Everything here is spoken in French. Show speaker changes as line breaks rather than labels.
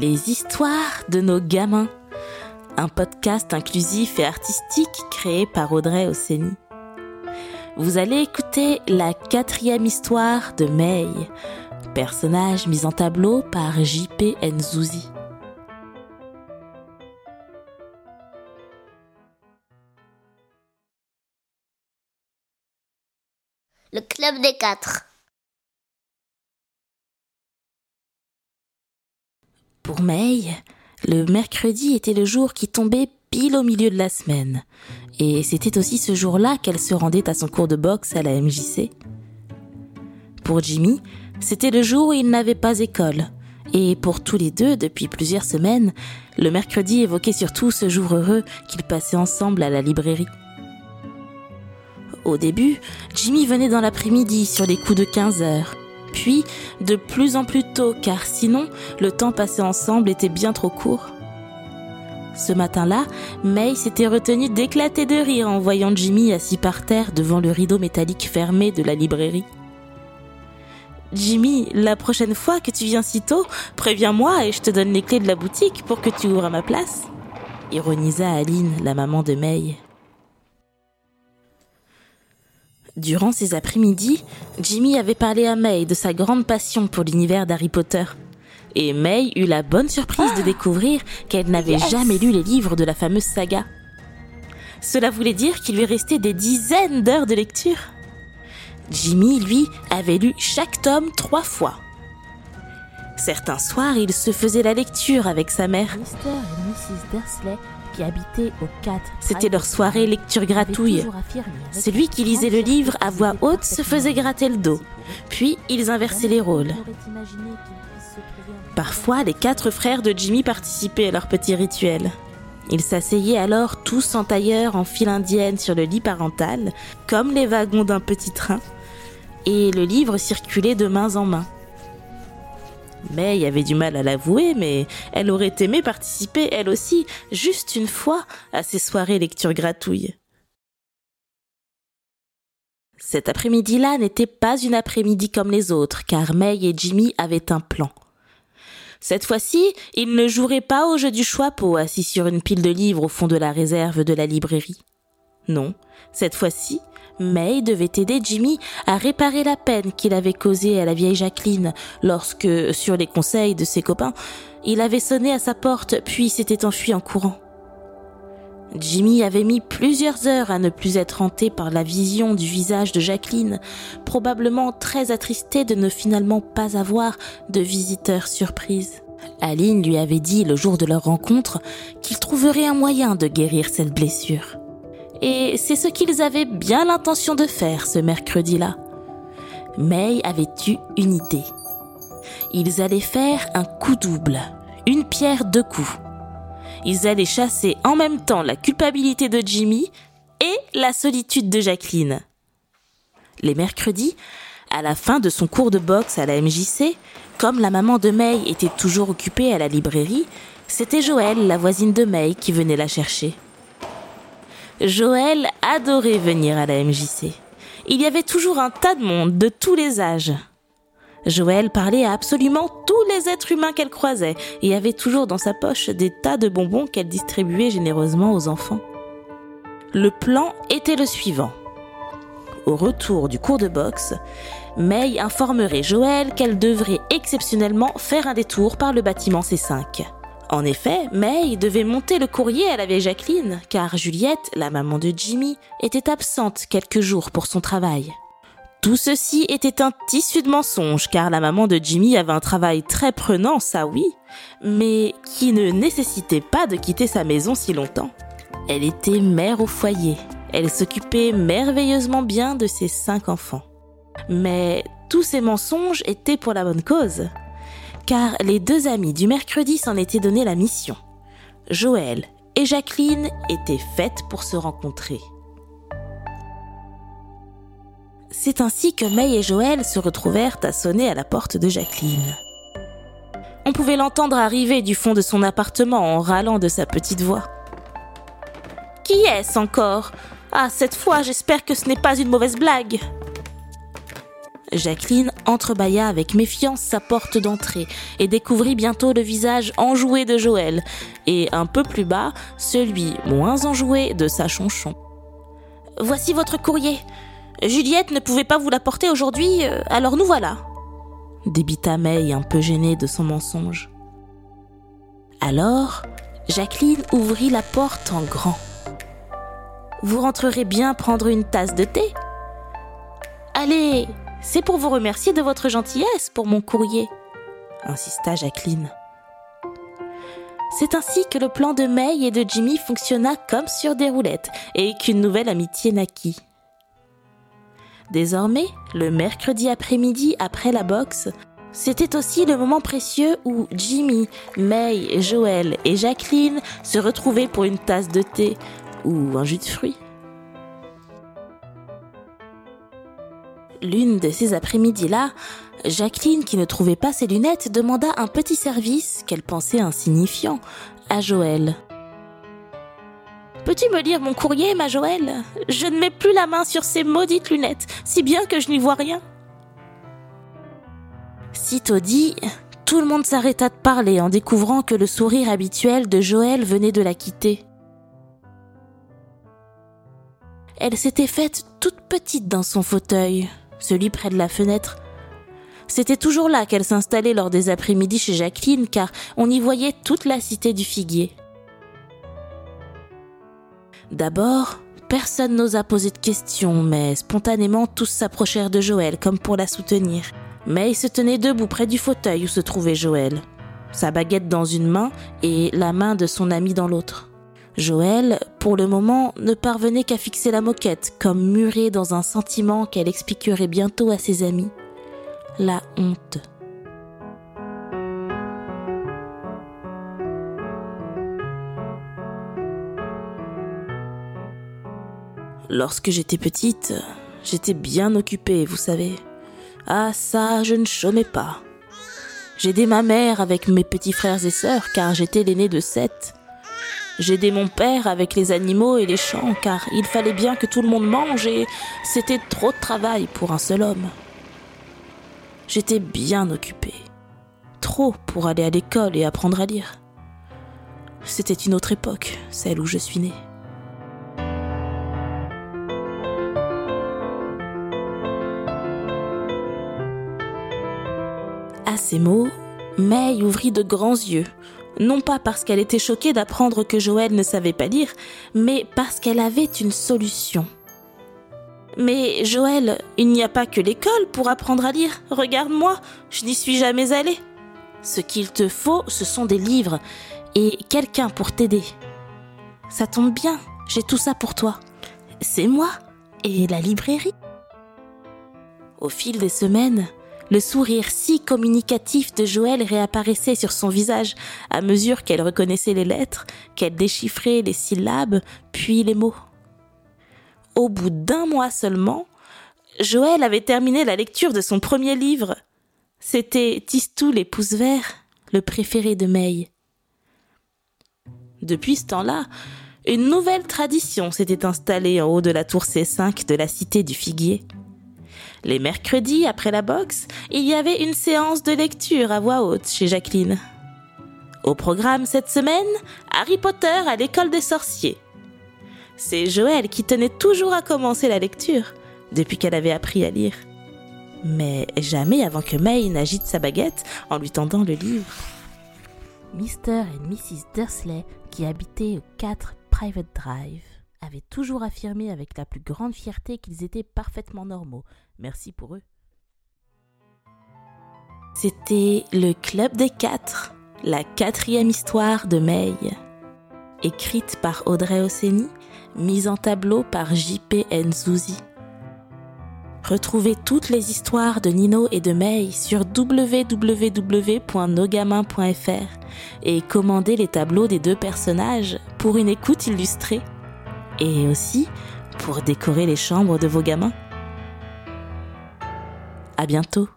Les histoires de nos gamins. Un podcast inclusif et artistique créé par Audrey Osseni. Vous allez écouter la quatrième histoire de May, personnage mis en tableau par J.P. Nzouzi.
Le club des quatre.
Pour May, le mercredi était le jour qui tombait pile au milieu de la semaine. Et c'était aussi ce jour-là qu'elle se rendait à son cours de boxe à la MJC. Pour Jimmy, c'était le jour où il n'avait pas école. Et pour tous les deux, depuis plusieurs semaines, le mercredi évoquait surtout ce jour heureux qu'ils passaient ensemble à la librairie. Au début, Jimmy venait dans l'après-midi sur les coups de 15 heures puis de plus en plus tôt, car sinon le temps passé ensemble était bien trop court. Ce matin-là, May s'était retenue d'éclater de rire en voyant Jimmy assis par terre devant le rideau métallique fermé de la librairie. Jimmy, la prochaine fois que tu viens si tôt, préviens-moi et je te donne les clés de la boutique pour que tu ouvres à ma place. Ironisa Aline, la maman de May. Durant ces après-midi, Jimmy avait parlé à May de sa grande passion pour l'univers d'Harry Potter. Et May eut la bonne surprise de découvrir qu'elle n'avait jamais lu les livres de la fameuse saga. Cela voulait dire qu'il lui restait des dizaines d'heures de lecture. Jimmy, lui, avait lu chaque tome trois fois. Certains soirs, il se faisait la lecture avec sa mère.
Mr. et Mrs. Dursley qui habitaient au 4.
C'était leur soirée lecture gratouille. Celui qui lisait le livre à voix haute se faisait gratter le dos. Puis ils inversaient les rôles. Parfois, les quatre frères de Jimmy participaient à leur petit rituel. Ils s'asseyaient alors tous en tailleur en file indienne sur le lit parental, comme les wagons d'un petit train, et le livre circulait de main en main. May avait du mal à l'avouer, mais elle aurait aimé participer, elle aussi, juste une fois, à ces soirées lecture gratouille. Cet après-midi-là n'était pas une après-midi comme les autres, car May et Jimmy avaient un plan. Cette fois-ci, ils ne joueraient pas au jeu du choix-peau assis sur une pile de livres au fond de la réserve de la librairie. Non, cette fois-ci, May devait aider Jimmy à réparer la peine qu'il avait causée à la vieille Jacqueline lorsque, sur les conseils de ses copains, il avait sonné à sa porte puis s'était enfui en courant. Jimmy avait mis plusieurs heures à ne plus être hanté par la vision du visage de Jacqueline, probablement très attristé de ne finalement pas avoir de visiteur surprise. Aline lui avait dit le jour de leur rencontre qu'il trouverait un moyen de guérir cette blessure. Et c'est ce qu'ils avaient bien l'intention de faire ce mercredi-là. May avait eu une idée. Ils allaient faire un coup double, une pierre deux coups. Ils allaient chasser en même temps la culpabilité de Jimmy et la solitude de Jacqueline. Les mercredis, à la fin de son cours de boxe à la MJC, comme la maman de May était toujours occupée à la librairie, c'était Joël, la voisine de May, qui venait la chercher. Joël adorait venir à la MJC. Il y avait toujours un tas de monde de tous les âges. Joël parlait à absolument tous les êtres humains qu'elle croisait et avait toujours dans sa poche des tas de bonbons qu'elle distribuait généreusement aux enfants. Le plan était le suivant. Au retour du cours de boxe, May informerait Joël qu'elle devrait exceptionnellement faire un détour par le bâtiment C5. En effet, May devait monter le courrier à la vieille Jacqueline, car Juliette, la maman de Jimmy, était absente quelques jours pour son travail. Tout ceci était un tissu de mensonges, car la maman de Jimmy avait un travail très prenant, ça oui, mais qui ne nécessitait pas de quitter sa maison si longtemps. Elle était mère au foyer. Elle s'occupait merveilleusement bien de ses cinq enfants. Mais tous ces mensonges étaient pour la bonne cause car les deux amis du mercredi s'en étaient donné la mission. Joël et Jacqueline étaient faites pour se rencontrer. C'est ainsi que May et Joël se retrouvèrent à sonner à la porte de Jacqueline. On pouvait l'entendre arriver du fond de son appartement en râlant de sa petite voix. Qui est-ce encore? Ah, cette fois, j'espère que ce n'est pas une mauvaise blague. Jacqueline entrebâilla avec méfiance sa porte d'entrée et découvrit bientôt le visage enjoué de Joël et un peu plus bas celui moins enjoué de sa chonchon. Voici votre courrier. Juliette ne pouvait pas vous l'apporter aujourd'hui, euh, alors nous voilà. Débita May un peu gênée de son mensonge. Alors, Jacqueline ouvrit la porte en grand. Vous rentrerez bien prendre une tasse de thé? Allez, c'est pour vous remercier de votre gentillesse pour mon courrier, insista Jacqueline. C'est ainsi que le plan de May et de Jimmy fonctionna comme sur des roulettes et qu'une nouvelle amitié naquit. Désormais, le mercredi après-midi après la boxe, c'était aussi le moment précieux où Jimmy, May, Joël et Jacqueline se retrouvaient pour une tasse de thé ou un jus de fruits. L'une de ces après-midi-là, Jacqueline, qui ne trouvait pas ses lunettes, demanda un petit service qu'elle pensait insignifiant à Joël. Peux-tu me lire mon courrier, ma Joël? Je ne mets plus la main sur ces maudites lunettes, si bien que je n'y vois rien. Sitôt dit, tout le monde s'arrêta de parler en découvrant que le sourire habituel de Joël venait de la quitter. Elle s'était faite toute petite dans son fauteuil, celui près de la fenêtre. C'était toujours là qu'elle s'installait lors des après-midi chez Jacqueline, car on y voyait toute la cité du figuier. D'abord, personne n'osa poser de questions, mais spontanément tous s'approchèrent de Joël comme pour la soutenir. Mais il se tenait debout près du fauteuil où se trouvait Joël, sa baguette dans une main et la main de son ami dans l'autre. Joël, pour le moment, ne parvenait qu'à fixer la moquette, comme murée dans un sentiment qu'elle expliquerait bientôt à ses amis. La honte. Lorsque j'étais petite, j'étais bien occupée, vous savez. Ah ça, je ne chômais pas. J'aidais ma mère avec mes petits frères et sœurs car j'étais l'aîné de sept. J'aidais mon père avec les animaux et les champs, car il fallait bien que tout le monde mange et c'était trop de travail pour un seul homme. J'étais bien occupée. Trop pour aller à l'école et apprendre à lire. C'était une autre époque, celle où je suis née. À ces mots, May ouvrit de grands yeux, non pas parce qu'elle était choquée d'apprendre que Joël ne savait pas lire, mais parce qu'elle avait une solution. Mais Joël, il n'y a pas que l'école pour apprendre à lire. Regarde-moi, je n'y suis jamais allée. Ce qu'il te faut, ce sont des livres et quelqu'un pour t'aider. Ça tombe bien, j'ai tout ça pour toi. C'est moi et la librairie. Au fil des semaines, le sourire si communicatif de Joël réapparaissait sur son visage à mesure qu'elle reconnaissait les lettres, qu'elle déchiffrait les syllabes, puis les mots. Au bout d'un mois seulement, Joël avait terminé la lecture de son premier livre. C'était Tistou les pouces verts, le préféré de May. Depuis ce temps-là, une nouvelle tradition s'était installée en haut de la tour C5 de la cité du Figuier. Les mercredis, après la boxe, il y avait une séance de lecture à voix haute chez Jacqueline. Au programme cette semaine, Harry Potter à l'école des sorciers. C'est Joël qui tenait toujours à commencer la lecture, depuis qu'elle avait appris à lire. Mais jamais avant que May n'agite sa baguette en lui tendant le livre.
Mr. et Mrs. Dursley, qui habitaient au 4 Private Drive, avaient toujours affirmé avec la plus grande fierté qu'ils étaient parfaitement normaux. Merci pour eux.
C'était le Club des Quatre, la quatrième histoire de May. Écrite par Audrey Osseni, mise en tableau par J.P. Nzouzi. Retrouvez toutes les histoires de Nino et de May sur www.nogamin.fr et commandez les tableaux des deux personnages pour une écoute illustrée et aussi pour décorer les chambres de vos gamins. À bientôt.